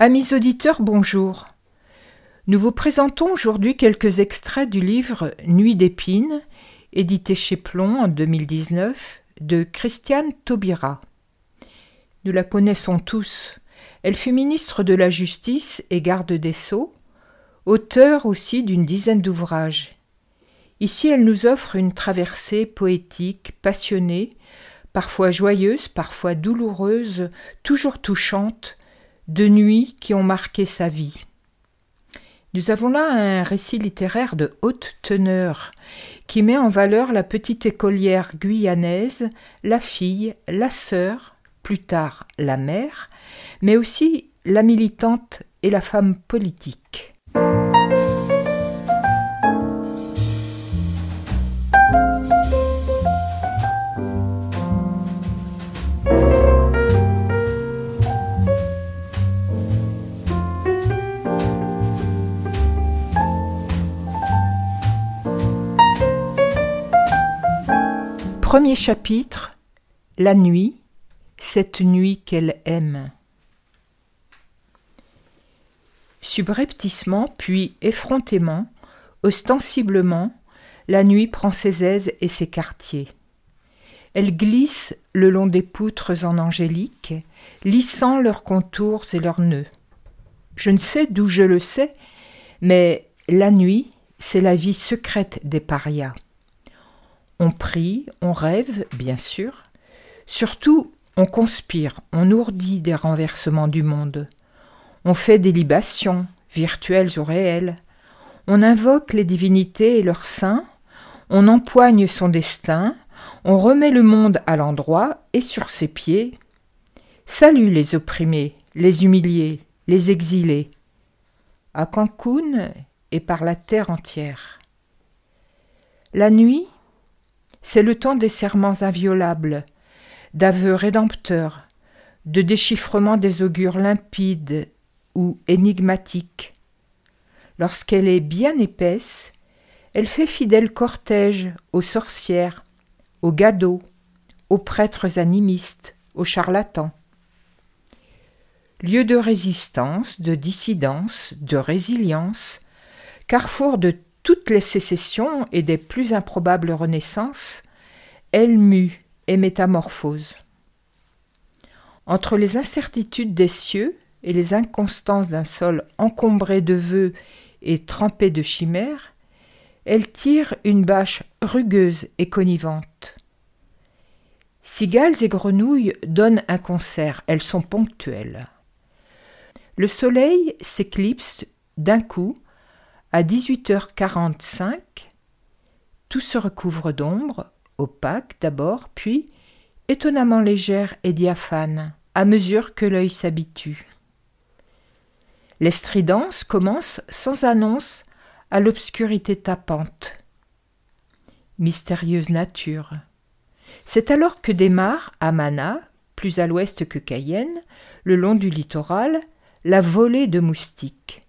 Amis auditeurs, bonjour. Nous vous présentons aujourd'hui quelques extraits du livre Nuit d'épines, édité chez Plomb en 2019, de Christiane Taubira. Nous la connaissons tous. Elle fut ministre de la Justice et garde des Sceaux, auteure aussi d'une dizaine d'ouvrages. Ici, elle nous offre une traversée poétique, passionnée, parfois joyeuse, parfois douloureuse, toujours touchante, de nuits qui ont marqué sa vie. Nous avons là un récit littéraire de haute teneur qui met en valeur la petite écolière guyanaise, la fille, la sœur, plus tard la mère, mais aussi la militante et la femme politique. Premier chapitre La nuit, cette nuit qu'elle aime. Subrepticement, puis effrontément, ostensiblement, la nuit prend ses aises et ses quartiers. Elle glisse le long des poutres en angélique, lissant leurs contours et leurs nœuds. Je ne sais d'où je le sais, mais la nuit, c'est la vie secrète des parias. On prie, on rêve, bien sûr. Surtout, on conspire, on ourdit des renversements du monde. On fait des libations, virtuelles ou réelles. On invoque les divinités et leurs saints. On empoigne son destin. On remet le monde à l'endroit et sur ses pieds. Salut les opprimés, les humiliés, les exilés. À Cancun et par la terre entière. La nuit, c'est le temps des serments inviolables, d'aveux rédempteurs, de déchiffrement des augures limpides ou énigmatiques. Lorsqu'elle est bien épaisse, elle fait fidèle cortège aux sorcières, aux gadots, aux prêtres animistes, aux charlatans. Lieu de résistance, de dissidence, de résilience, carrefour de toutes les sécessions et des plus improbables renaissances, elle mue et métamorphose. Entre les incertitudes des cieux et les inconstances d'un sol encombré de vœux et trempé de chimères, elle tire une bâche rugueuse et connivente. Cigales et grenouilles donnent un concert, elles sont ponctuelles. Le soleil s'éclipse d'un coup à 18h45, tout se recouvre d'ombre, opaque d'abord, puis étonnamment légère et diaphane, à mesure que l'œil s'habitue. L'estridance commence sans annonce à l'obscurité tapante. Mystérieuse nature. C'est alors que démarre, à Mana, plus à l'ouest que Cayenne, le long du littoral, la volée de moustiques.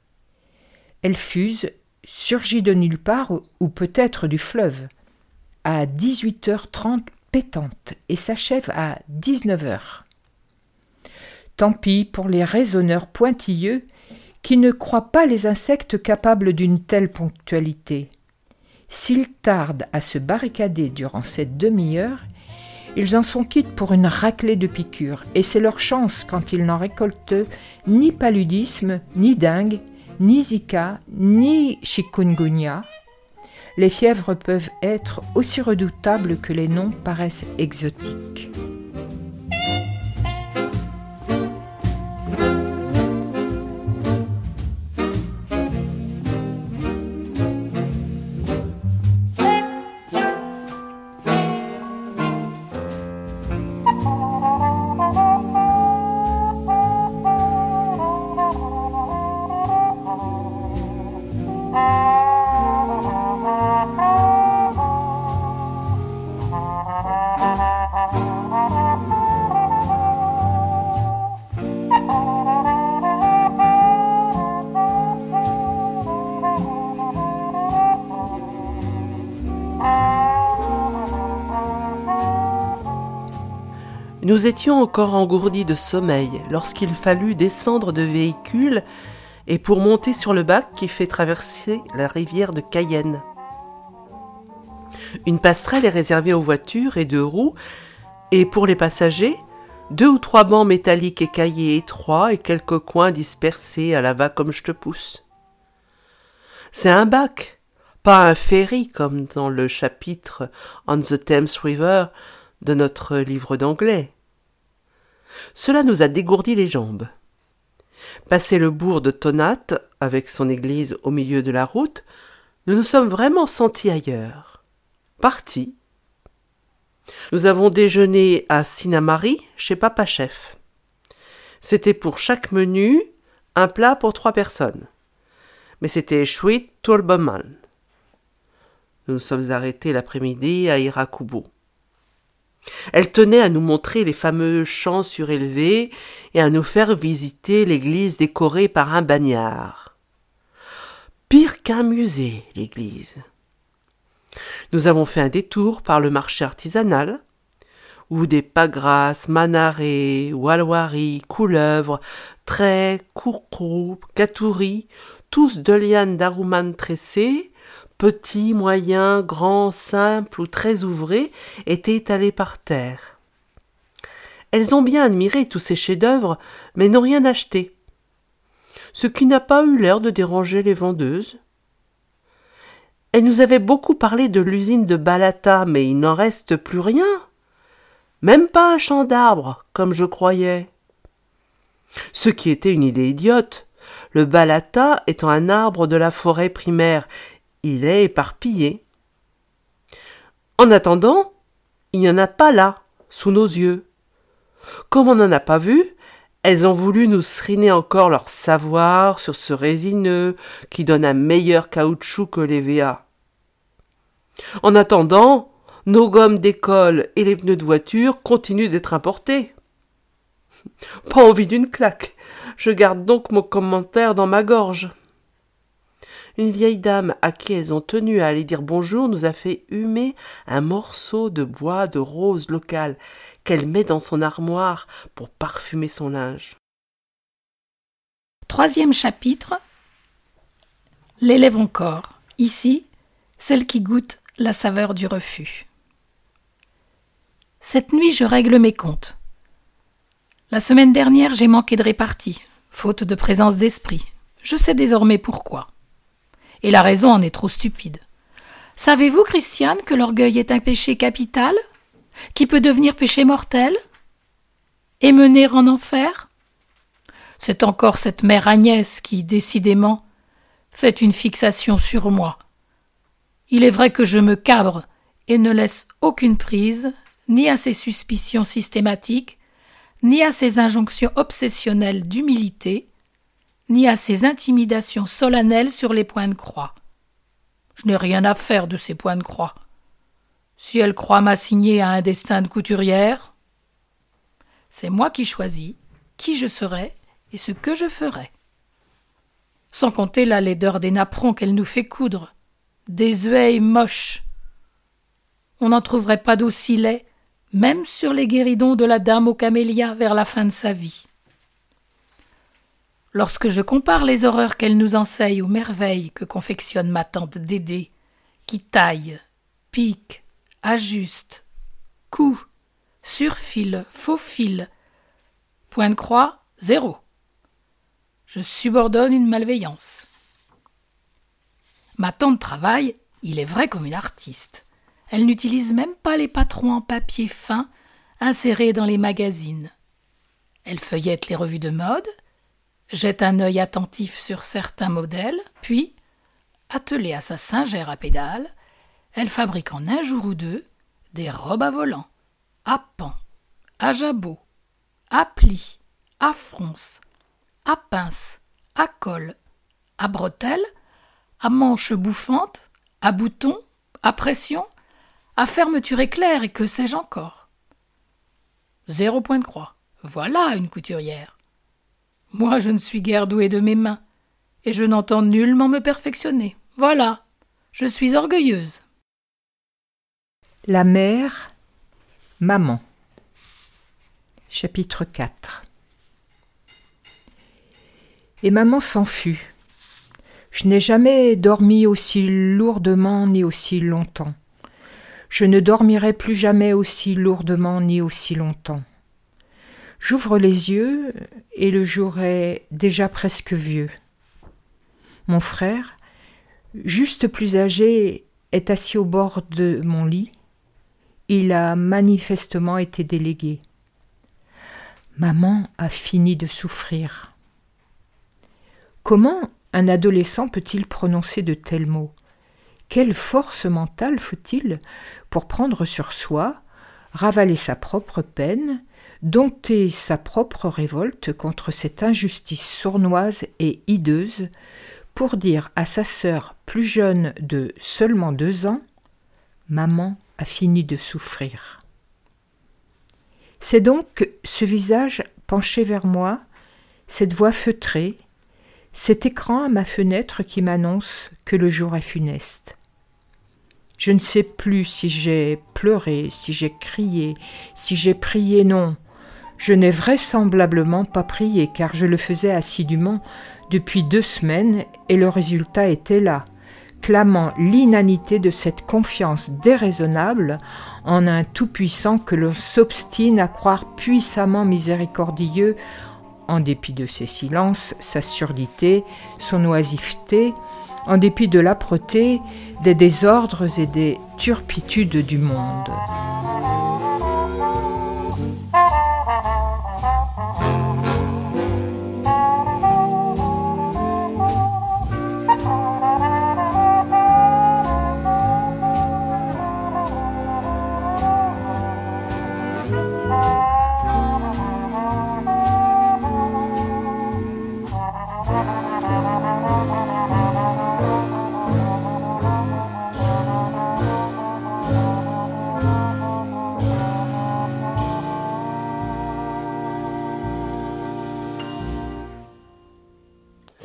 Elle fuse, surgit de nulle part ou peut-être du fleuve, à 18h30 pétante et s'achève à 19h. Tant pis pour les raisonneurs pointilleux qui ne croient pas les insectes capables d'une telle ponctualité. S'ils tardent à se barricader durant cette demi-heure, Ils en sont quittes pour une raclée de piqûres, et c'est leur chance quand ils n'en récoltent ni paludisme, ni dengue, ni Zika, ni chikungunya. Les fièvres peuvent être aussi redoutables que les noms paraissent exotiques. Nous étions encore engourdis de sommeil lorsqu'il fallut descendre de véhicule et pour monter sur le bac qui fait traverser la rivière de Cayenne. Une passerelle est réservée aux voitures et deux roues, et pour les passagers, deux ou trois bancs métalliques écaillés étroits et quelques coins dispersés à la va comme je te pousse. C'est un bac, pas un ferry comme dans le chapitre On the Thames River de notre livre d'anglais. Cela nous a dégourdi les jambes. Passé le bourg de Tonat, avec son église au milieu de la route, nous nous sommes vraiment sentis ailleurs. Partis. Nous avons déjeuné à Sinamari chez Papa Chef. C'était pour chaque menu un plat pour trois personnes. Mais c'était Shuit Tulbaman. Nous nous sommes arrêtés l'après-midi à Irakubo. Elle tenait à nous montrer les fameux champs surélevés et à nous faire visiter l'église décorée par un bagnard. Pire qu'un musée, l'église. Nous avons fait un détour par le marché artisanal, où des pagras, manarés, walwari, couleuvres, traits, courcrous, catouris, tous de lianes d'arouman tressées, petits, moyens, grands, simples ou très ouvrés, étaient étalés par terre. Elles ont bien admiré tous ces chefs-d'œuvre, mais n'ont rien acheté. Ce qui n'a pas eu l'air de déranger les vendeuses. Elles nous avaient beaucoup parlé de l'usine de Balata, mais il n'en reste plus rien. Même pas un champ d'arbres, comme je croyais. Ce qui était une idée idiote, le balata étant un arbre de la forêt primaire il est éparpillé. En attendant, il n'y en a pas là, sous nos yeux. Comme on n'en a pas vu, elles ont voulu nous sriner encore leur savoir sur ce résineux qui donne un meilleur caoutchouc que les VA. En attendant, nos gommes d'école et les pneus de voiture continuent d'être importés. Pas envie d'une claque. Je garde donc mon commentaire dans ma gorge. Une vieille dame à qui elles ont tenu à aller dire bonjour nous a fait humer un morceau de bois de rose local qu'elle met dans son armoire pour parfumer son linge. Troisième chapitre L'élève encore. Ici, celle qui goûte la saveur du refus. Cette nuit, je règle mes comptes. La semaine dernière, j'ai manqué de répartie, faute de présence d'esprit. Je sais désormais pourquoi et la raison en est trop stupide. Savez-vous, Christiane, que l'orgueil est un péché capital, qui peut devenir péché mortel et mener en enfer? C'est encore cette mère Agnès qui, décidément, fait une fixation sur moi. Il est vrai que je me cabre et ne laisse aucune prise, ni à ses suspicions systématiques, ni à ses injonctions obsessionnelles d'humilité, ni à ses intimidations solennelles sur les points de croix. Je n'ai rien à faire de ces points de croix. Si elle croit m'assigner à un destin de couturière, c'est moi qui choisis qui je serai et ce que je ferai. Sans compter la laideur des napperons qu'elle nous fait coudre, des œils moches. On n'en trouverait pas d'aussi laid, même sur les guéridons de la dame aux camélias vers la fin de sa vie. Lorsque je compare les horreurs qu'elle nous enseigne aux merveilles que confectionne ma tante Dédé, qui taille, pique, ajuste, coud, surfile, faux fil. Point de croix, zéro. Je subordonne une malveillance. Ma tante travaille, il est vrai comme une artiste. Elle n'utilise même pas les patrons en papier fin insérés dans les magazines. Elle feuillette les revues de mode, jette un œil attentif sur certains modèles, puis, attelée à sa singère à pédales, elle fabrique en un jour ou deux des robes à volant, à pans, à jabots, à plis, à fronces, à pinces, à cols, à bretelles, à manches bouffantes, à boutons, à pression, à fermeture éclair et que sais-je encore. Zéro point de croix. Voilà une couturière. Moi, je ne suis guère douée de mes mains, et je n'entends nullement me perfectionner. Voilà. Je suis orgueilleuse. La mère, maman. Chapitre 4 Et maman s'en fut. Je n'ai jamais dormi aussi lourdement ni aussi longtemps. Je ne dormirai plus jamais aussi lourdement ni aussi longtemps. J'ouvre les yeux et le jour est déjà presque vieux. Mon frère, juste plus âgé, est assis au bord de mon lit. Il a manifestement été délégué. Maman a fini de souffrir. Comment un adolescent peut-il prononcer de tels mots? Quelle force mentale faut-il pour prendre sur soi, ravaler sa propre peine, dompter sa propre révolte contre cette injustice sournoise et hideuse, pour dire à sa sœur plus jeune de seulement deux ans Maman a fini de souffrir. C'est donc ce visage penché vers moi, cette voix feutrée, cet écran à ma fenêtre qui m'annonce que le jour est funeste. Je ne sais plus si j'ai pleuré, si j'ai crié, si j'ai prié, non. Je n'ai vraisemblablement pas prié, car je le faisais assidûment depuis deux semaines, et le résultat était là, clamant l'inanité de cette confiance déraisonnable en un Tout-Puissant que l'on s'obstine à croire puissamment miséricordieux, en dépit de ses silences, sa surdité, son oisiveté, en dépit de l'âpreté, des désordres et des turpitudes du monde.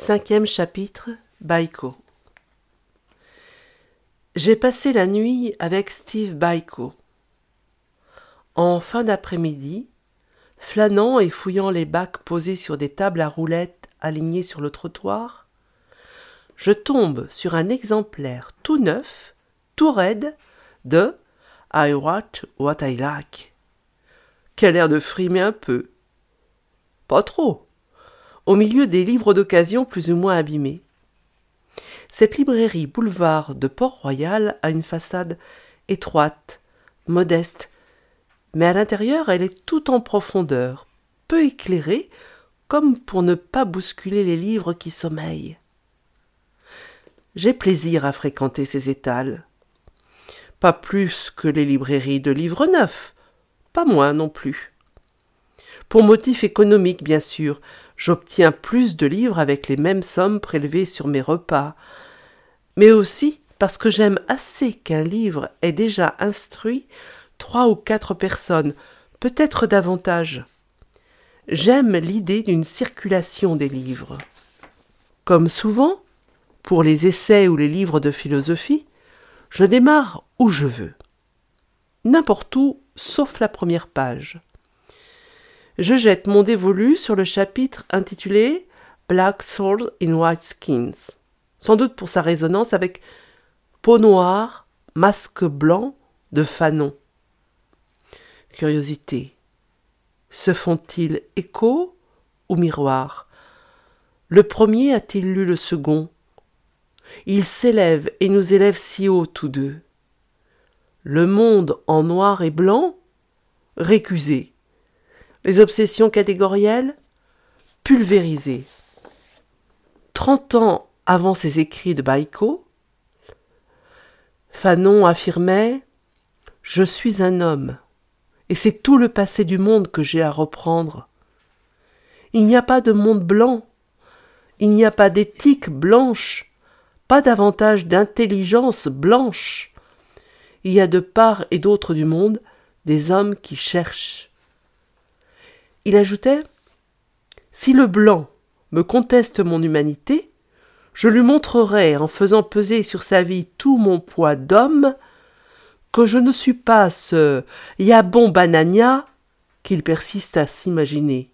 Cinquième chapitre Baiko J'ai passé la nuit avec Steve Baiko. En fin d'après-midi, flânant et fouillant les bacs posés sur des tables à roulettes alignées sur le trottoir, je tombe sur un exemplaire tout neuf, tout raide, de I Write What I Like. Quel air de frimer un peu. Pas trop au milieu des livres d'occasion plus ou moins abîmés. Cette librairie boulevard de Port-Royal a une façade étroite, modeste, mais à l'intérieur elle est tout en profondeur, peu éclairée, comme pour ne pas bousculer les livres qui sommeillent. J'ai plaisir à fréquenter ces étals. Pas plus que les librairies de livres neufs, pas moins non plus. Pour motif économique, bien sûr, j'obtiens plus de livres avec les mêmes sommes prélevées sur mes repas, mais aussi parce que j'aime assez qu'un livre ait déjà instruit trois ou quatre personnes, peut-être davantage. J'aime l'idée d'une circulation des livres. Comme souvent, pour les essais ou les livres de philosophie, je démarre où je veux. N'importe où, sauf la première page je jette mon dévolu sur le chapitre intitulé Black Souls in White Skins, sans doute pour sa résonance avec Peau noire, masque blanc de Fanon. Curiosité. Se font-ils écho ou miroir? Le premier a-t-il lu le second? Ils s'élèvent et nous élèvent si haut tous deux. Le monde en noir et blanc? Récusé. Les obsessions catégorielles Pulvérisées. Trente ans avant ces écrits de Baïko, Fanon affirmait Je suis un homme, et c'est tout le passé du monde que j'ai à reprendre. Il n'y a pas de monde blanc, il n'y a pas d'éthique blanche, pas davantage d'intelligence blanche. Il y a de part et d'autre du monde des hommes qui cherchent. Il ajoutait Si le blanc me conteste mon humanité, je lui montrerai, en faisant peser sur sa vie tout mon poids d'homme, que je ne suis pas ce Yabon Banania qu'il persiste à s'imaginer.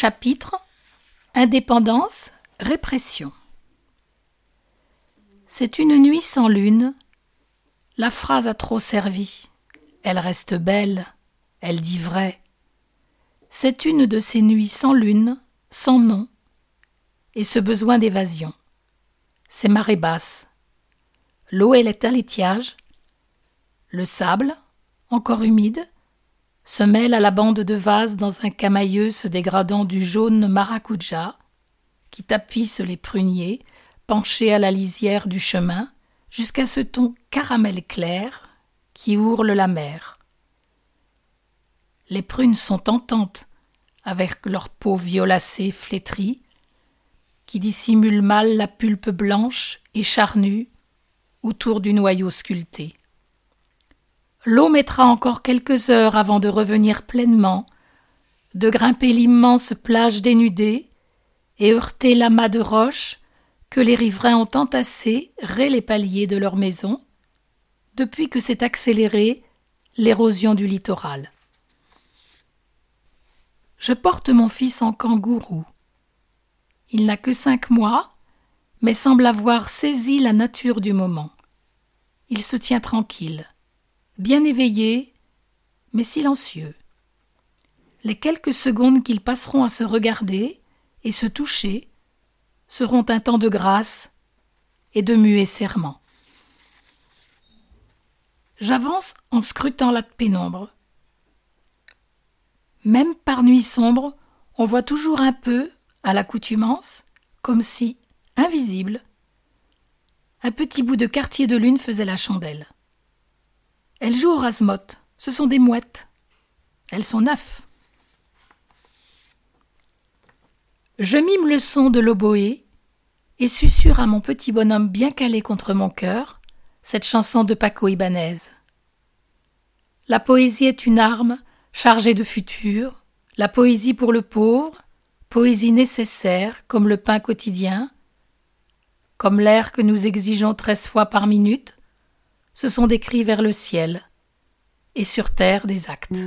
Chapitre Indépendance, répression. C'est une nuit sans lune. La phrase a trop servi. Elle reste belle, elle dit vrai. C'est une de ces nuits sans lune, sans nom, et ce besoin d'évasion. C'est marée basse. L'eau est à l'étiage. Le sable, encore humide, se mêle à la bande de vase dans un camailleux se dégradant du jaune maracuja qui tapisse les pruniers, penchés à la lisière du chemin, jusqu'à ce ton caramel clair qui ourle la mer. Les prunes sont tentantes, avec leur peau violacée flétrie, qui dissimule mal la pulpe blanche et charnue autour du noyau sculpté. L'eau mettra encore quelques heures avant de revenir pleinement, de grimper l'immense plage dénudée et heurter l'amas de roches que les riverains ont entassés ré les paliers de leur maison depuis que s'est accélérée l'érosion du littoral. Je porte mon fils en kangourou. Il n'a que cinq mois, mais semble avoir saisi la nature du moment. Il se tient tranquille, bien éveillé, mais silencieux. Les quelques secondes qu'ils passeront à se regarder et se toucher seront un temps de grâce et de muets serment. J'avance en scrutant la pénombre. Même par nuit sombre, on voit toujours un peu, à l'accoutumance, comme si, invisible, un petit bout de quartier de lune faisait la chandelle. Elles jouent au rasmote, ce sont des mouettes. Elles sont neuf. Je mime le son de l'oboé et susurre à mon petit bonhomme bien calé contre mon cœur cette chanson de Paco Ibanez. La poésie est une arme chargée de futur, la poésie pour le pauvre, poésie nécessaire comme le pain quotidien, comme l'air que nous exigeons treize fois par minute, ce sont des cris vers le ciel et sur terre des actes.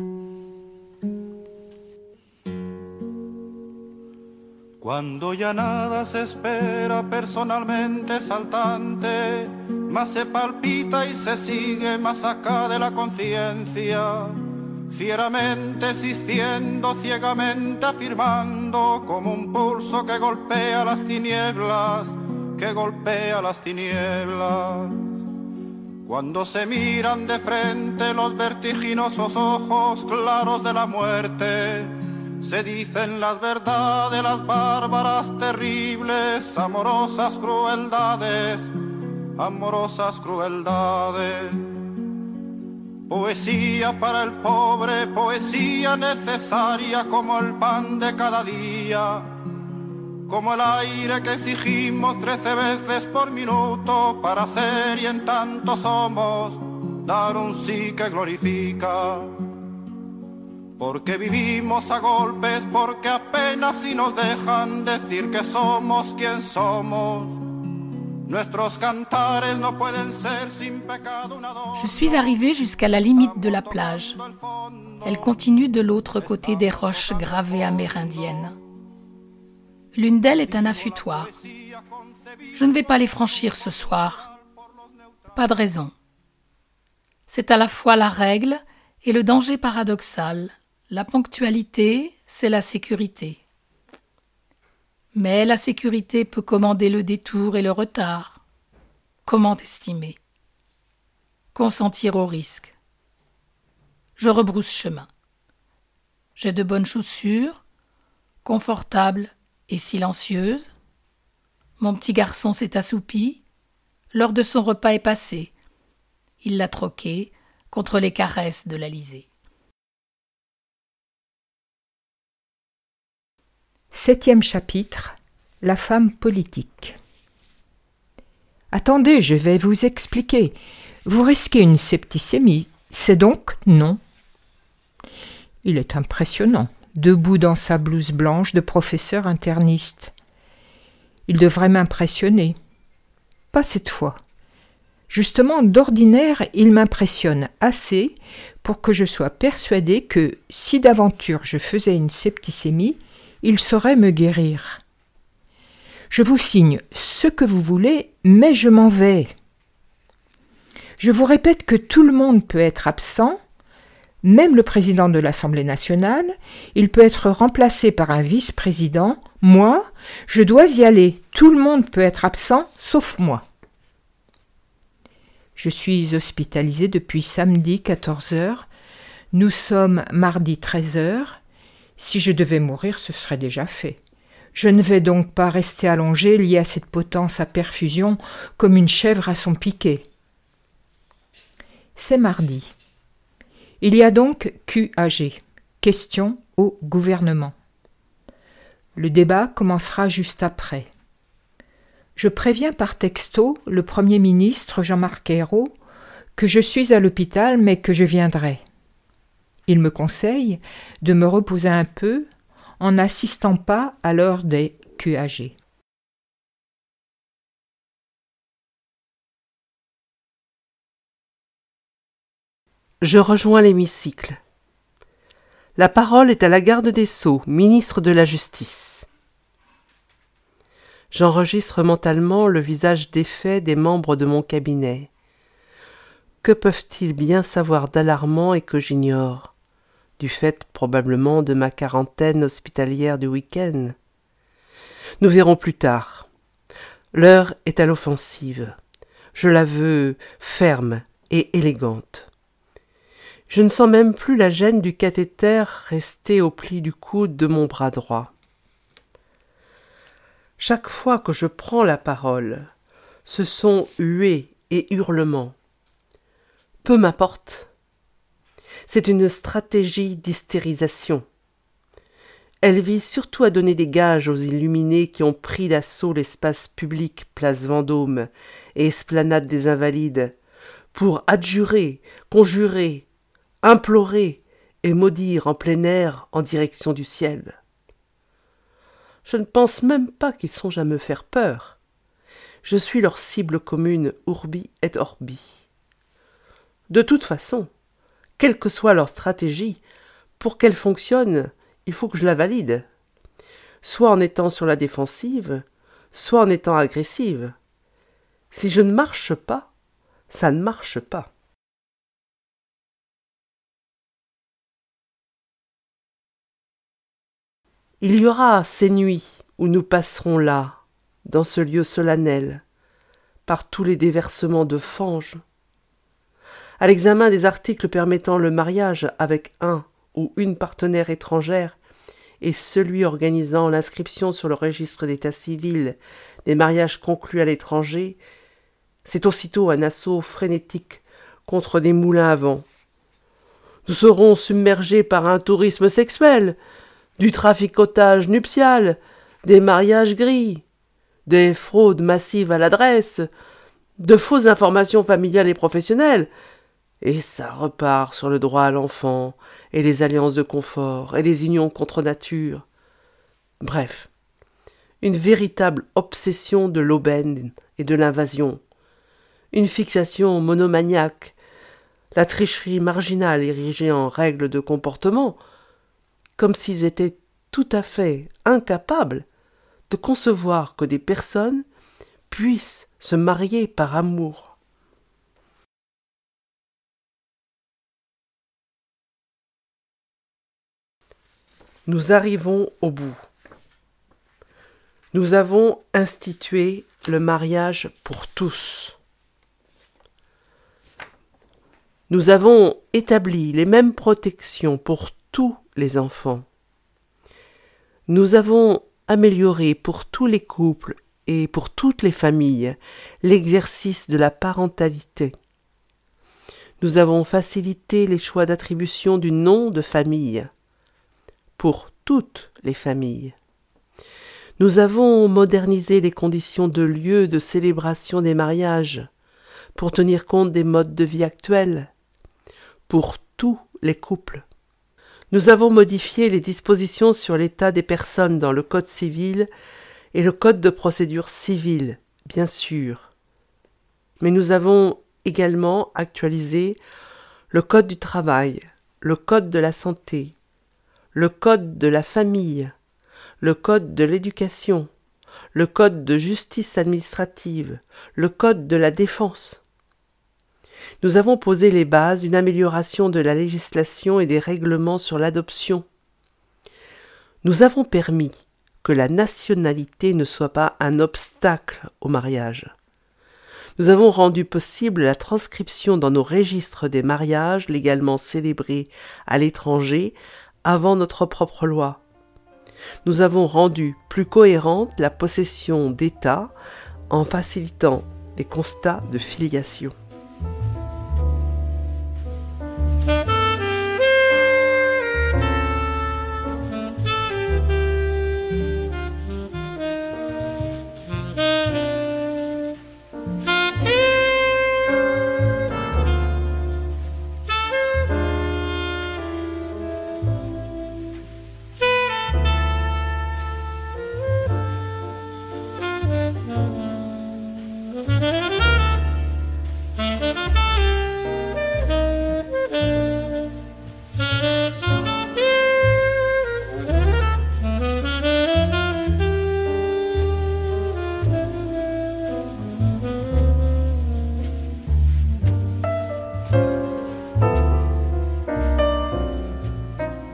Cuando ya nada se espera personalmente saltante, más se palpita y se sigue más acá de la conciencia, fieramente existiendo, ciegamente afirmando, como un pulso que golpea las tinieblas, que golpea las tinieblas. Cuando se miran de frente los vertiginosos ojos claros de la muerte, se dicen las verdades, las bárbaras, terribles, amorosas crueldades, amorosas crueldades. Poesía para el pobre, poesía necesaria como el pan de cada día, como el aire que exigimos trece veces por minuto para ser y en tanto somos, dar un sí que glorifica porque vivimos a golpes, porque apenas si nos dejan decir que somos quien somos. Nuestros cantares no pueden ser sin pecado una Je suis arrivé jusqu'à la limite de la plage. Elle continue de l'autre côté des roches gravées amérindiennes. L'une d'elles est un affûtoir. Je ne vais pas les franchir ce soir. Pas de raison. C'est à la fois la règle et le danger paradoxal. La ponctualité, c'est la sécurité. Mais la sécurité peut commander le détour et le retard. Comment estimer? Consentir au risque. Je rebrousse chemin. J'ai de bonnes chaussures, confortables et silencieuses. Mon petit garçon s'est assoupi. L'heure de son repas est passée. Il l'a troqué contre les caresses de l'Alizé. Septième chapitre La femme politique. Attendez, je vais vous expliquer. Vous risquez une septicémie. C'est donc non. Il est impressionnant, debout dans sa blouse blanche de professeur interniste. Il devrait m'impressionner. Pas cette fois. Justement, d'ordinaire, il m'impressionne assez pour que je sois persuadé que, si d'aventure je faisais une septicémie, il saurait me guérir. Je vous signe ce que vous voulez, mais je m'en vais. Je vous répète que tout le monde peut être absent, même le président de l'Assemblée nationale, il peut être remplacé par un vice-président, moi, je dois y aller, tout le monde peut être absent, sauf moi. Je suis hospitalisé depuis samedi 14 heures, nous sommes mardi 13 heures, si je devais mourir, ce serait déjà fait. Je ne vais donc pas rester allongé lié à cette potence à perfusion comme une chèvre à son piquet. C'est mardi. Il y a donc QAG, question au gouvernement. Le débat commencera juste après. Je préviens par texto le Premier ministre Jean-Marc Ayrault que je suis à l'hôpital mais que je viendrai. Il me conseille de me reposer un peu en n'assistant pas à l'heure des qu'âgé. Je rejoins l'hémicycle. La parole est à la garde des Sceaux, ministre de la Justice. J'enregistre mentalement le visage défait des membres de mon cabinet. Que peuvent-ils bien savoir d'alarmant et que j'ignore, du fait probablement de ma quarantaine hospitalière du week-end? Nous verrons plus tard. L'heure est à l'offensive. Je la veux ferme et élégante. Je ne sens même plus la gêne du cathéter resté au pli du coude de mon bras droit. Chaque fois que je prends la parole, ce sont huées et hurlements. Peu m'importe. C'est une stratégie d'hystérisation. Elle vise surtout à donner des gages aux illuminés qui ont pris d'assaut l'espace public place Vendôme et esplanade des Invalides, pour adjurer, conjurer, implorer et maudire en plein air en direction du ciel. Je ne pense même pas qu'ils songent à me faire peur. Je suis leur cible commune urbi et orbi. De toute façon, quelle que soit leur stratégie, pour qu'elle fonctionne, il faut que je la valide. Soit en étant sur la défensive, soit en étant agressive. Si je ne marche pas, ça ne marche pas. Il y aura ces nuits où nous passerons là, dans ce lieu solennel, par tous les déversements de fange. À l'examen des articles permettant le mariage avec un ou une partenaire étrangère et celui organisant l'inscription sur le registre d'état civil des mariages conclus à l'étranger, c'est aussitôt un assaut frénétique contre des moulins à vent. Nous serons submergés par un tourisme sexuel, du traficotage nuptial, des mariages gris, des fraudes massives à l'adresse, de fausses informations familiales et professionnelles, et ça repart sur le droit à l'enfant, et les alliances de confort, et les unions contre nature. Bref, une véritable obsession de l'aubaine et de l'invasion, une fixation monomaniaque, la tricherie marginale érigée en règle de comportement, comme s'ils étaient tout à fait incapables de concevoir que des personnes puissent se marier par amour. Nous arrivons au bout. Nous avons institué le mariage pour tous. Nous avons établi les mêmes protections pour tous les enfants. Nous avons amélioré pour tous les couples et pour toutes les familles l'exercice de la parentalité. Nous avons facilité les choix d'attribution du nom de famille pour toutes les familles. Nous avons modernisé les conditions de lieu de célébration des mariages pour tenir compte des modes de vie actuels pour tous les couples. Nous avons modifié les dispositions sur l'état des personnes dans le Code civil et le Code de procédure civile, bien sûr. Mais nous avons également actualisé le Code du travail, le Code de la santé, le Code de la famille, le Code de l'éducation, le Code de justice administrative, le Code de la défense nous avons posé les bases d'une amélioration de la législation et des règlements sur l'adoption. Nous avons permis que la nationalité ne soit pas un obstacle au mariage. Nous avons rendu possible la transcription dans nos registres des mariages légalement célébrés à l'étranger avant notre propre loi. Nous avons rendu plus cohérente la possession d'État en facilitant les constats de filiation.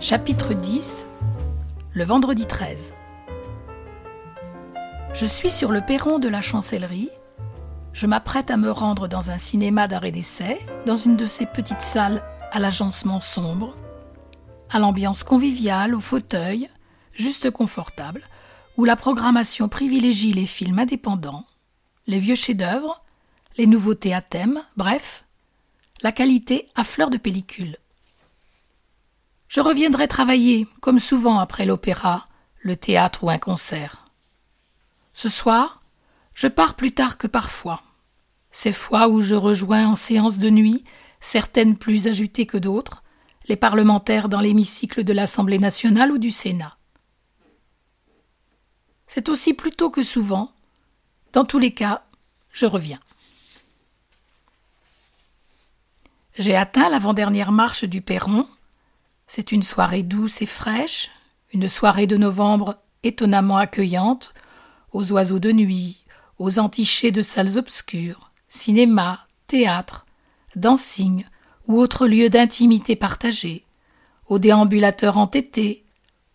Chapitre 10 Le vendredi 13 Je suis sur le perron de la chancellerie. Je m'apprête à me rendre dans un cinéma d'arrêt d'essai, dans une de ces petites salles à l'agencement sombre, à l'ambiance conviviale, au fauteuil, juste confortable, où la programmation privilégie les films indépendants, les vieux chefs-d'œuvre, les nouveautés à thème, bref, la qualité à fleur de pellicule. Je reviendrai travailler, comme souvent après l'opéra, le théâtre ou un concert. Ce soir, je pars plus tard que parfois. Ces fois où je rejoins en séance de nuit, certaines plus agitées que d'autres, les parlementaires dans l'hémicycle de l'Assemblée nationale ou du Sénat. C'est aussi plus tôt que souvent. Dans tous les cas, je reviens. J'ai atteint l'avant-dernière marche du perron. C'est une soirée douce et fraîche, une soirée de novembre étonnamment accueillante, aux oiseaux de nuit, aux entichés de salles obscures, cinéma, théâtre, dancing ou autres lieux d'intimité partagée, aux déambulateurs entêtés,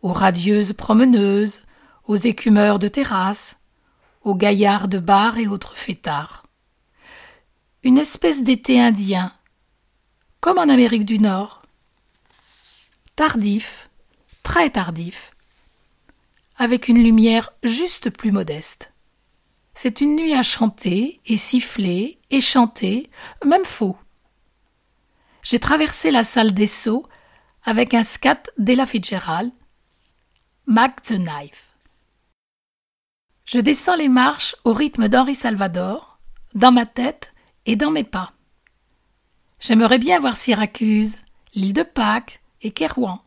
aux radieuses promeneuses, aux écumeurs de terrasse, aux gaillards de bar et autres fêtards. Une espèce d'été indien, comme en Amérique du Nord. Tardif, très tardif, avec une lumière juste plus modeste. C'est une nuit à chanter et siffler et chanter, même faux. J'ai traversé la salle des sceaux avec un scat d'Ella Fitzgerald, Mac the Knife. Je descends les marches au rythme d'Henri Salvador, dans ma tête et dans mes pas. J'aimerais bien voir Syracuse, l'île de Pâques et Kerouan.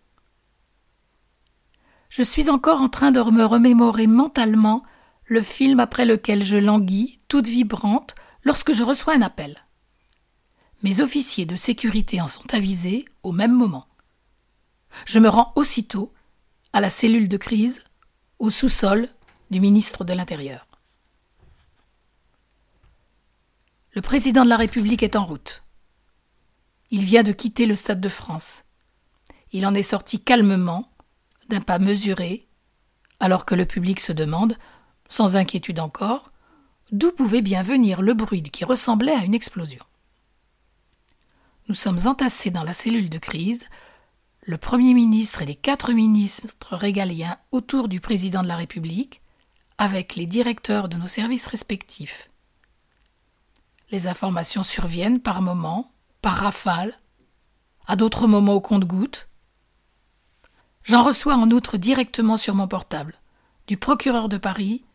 Je suis encore en train de me remémorer mentalement le film après lequel je languis, toute vibrante, lorsque je reçois un appel. Mes officiers de sécurité en sont avisés au même moment. Je me rends aussitôt à la cellule de crise, au sous-sol du ministre de l'Intérieur. Le président de la République est en route. Il vient de quitter le Stade de France. Il en est sorti calmement, d'un pas mesuré, alors que le public se demande, sans inquiétude encore, d'où pouvait bien venir le bruit qui ressemblait à une explosion. Nous sommes entassés dans la cellule de crise, le Premier ministre et les quatre ministres régaliens autour du président de la République, avec les directeurs de nos services respectifs. Les informations surviennent par moments, par rafale, à d'autres moments au compte-gouttes. J'en reçois en outre directement sur mon portable, du procureur de Paris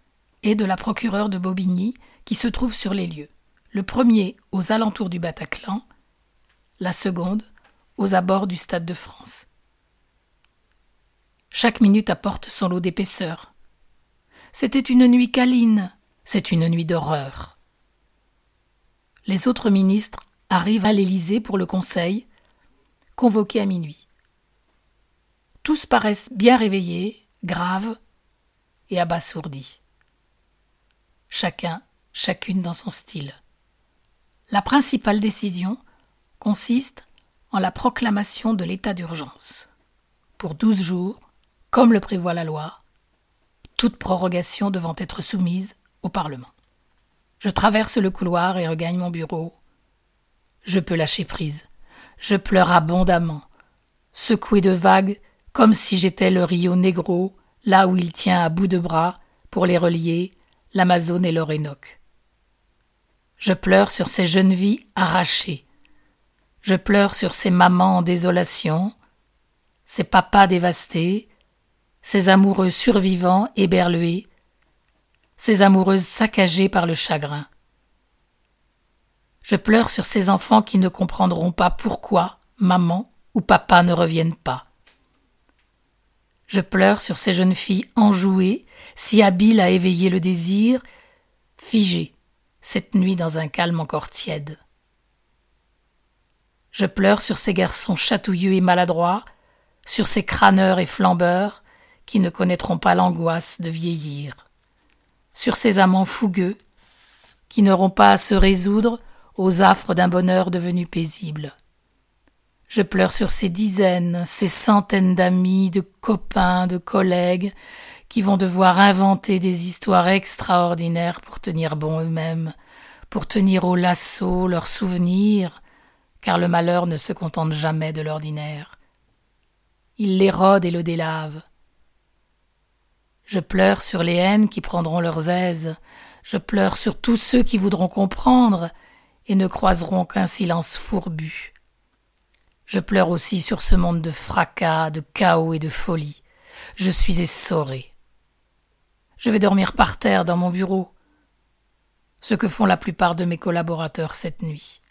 et de la procureure de Bobigny qui se trouvent sur les lieux, le premier aux alentours du Bataclan, la seconde aux abords du Stade de France. Chaque minute apporte son lot d'épaisseur. C'était une nuit câline, c'est une nuit d'horreur. Les autres ministres arrive à l'Élysée pour le Conseil, convoqué à minuit. Tous paraissent bien réveillés, graves et abasourdis. Chacun, chacune dans son style. La principale décision consiste en la proclamation de l'état d'urgence. Pour douze jours, comme le prévoit la loi, toute prorogation devant être soumise au Parlement. Je traverse le couloir et regagne mon bureau, je peux lâcher prise. Je pleure abondamment, secoué de vagues, comme si j'étais le Rio Negro, là où il tient à bout de bras, pour les relier, l'Amazone et l'Orénoque. Je pleure sur ces jeunes vies arrachées. Je pleure sur ces mamans en désolation, ces papas dévastés, ces amoureux survivants éberlués, ces amoureuses saccagées par le chagrin. Je pleure sur ces enfants qui ne comprendront pas pourquoi maman ou papa ne reviennent pas. Je pleure sur ces jeunes filles enjouées, si habiles à éveiller le désir, figées, cette nuit dans un calme encore tiède. Je pleure sur ces garçons chatouilleux et maladroits, sur ces crâneurs et flambeurs qui ne connaîtront pas l'angoisse de vieillir, sur ces amants fougueux qui n'auront pas à se résoudre aux affres d'un bonheur devenu paisible. Je pleure sur ces dizaines, ces centaines d'amis, de copains, de collègues qui vont devoir inventer des histoires extraordinaires pour tenir bon eux-mêmes, pour tenir au lasso leurs souvenirs, car le malheur ne se contente jamais de l'ordinaire. Il l'érode et le délave. Je pleure sur les haines qui prendront leurs aises, je pleure sur tous ceux qui voudront comprendre et ne croiseront qu'un silence fourbu. Je pleure aussi sur ce monde de fracas, de chaos et de folie. Je suis essoré. Je vais dormir par terre dans mon bureau, ce que font la plupart de mes collaborateurs cette nuit.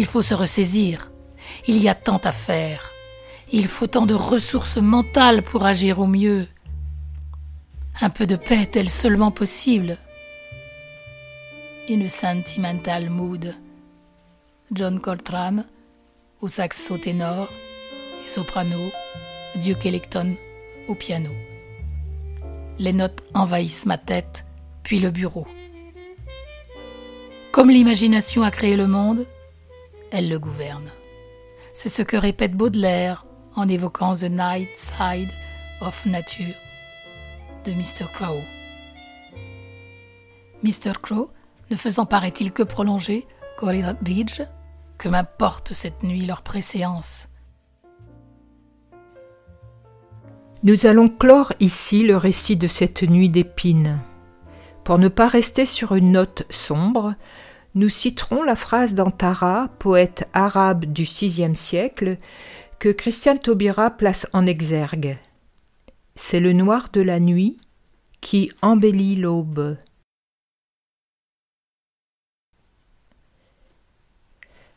Il faut se ressaisir. Il y a tant à faire. Il faut tant de ressources mentales pour agir au mieux. Un peu de paix est-elle seulement possible? In a sentimental mood. John Coltrane, au saxo ténor et soprano, Duke Ellington au piano. Les notes envahissent ma tête, puis le bureau. Comme l'imagination a créé le monde, elle le gouverne. C'est ce que répète Baudelaire en évoquant The Night Side of Nature de Mr. Crow. Mr. Crow ne faisant paraît-il que prolonger Ridge, que m'importe cette nuit leur préséance. Nous allons clore ici le récit de cette nuit d'épines. Pour ne pas rester sur une note sombre, nous citerons la phrase d'Antara, poète arabe du VIe siècle, que Christian Taubira place en exergue. C'est le noir de la nuit qui embellit l'aube.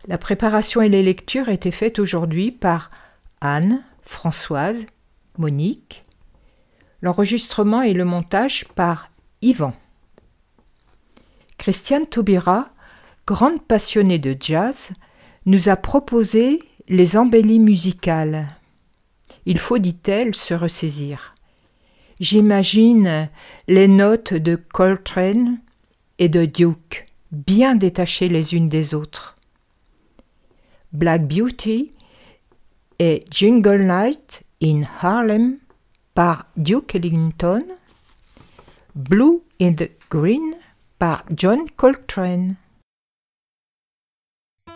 La préparation et les lectures étaient faites aujourd'hui par Anne, Françoise, Monique. L'enregistrement et le montage par Yvan. Christiane Taubira grande passionnée de jazz, nous a proposé les embellies musicales. Il faut, dit-elle, se ressaisir. J'imagine les notes de Coltrane et de Duke, bien détachées les unes des autres. Black Beauty et Jingle Night in Harlem par Duke Ellington, Blue in the Green par John Coltrane.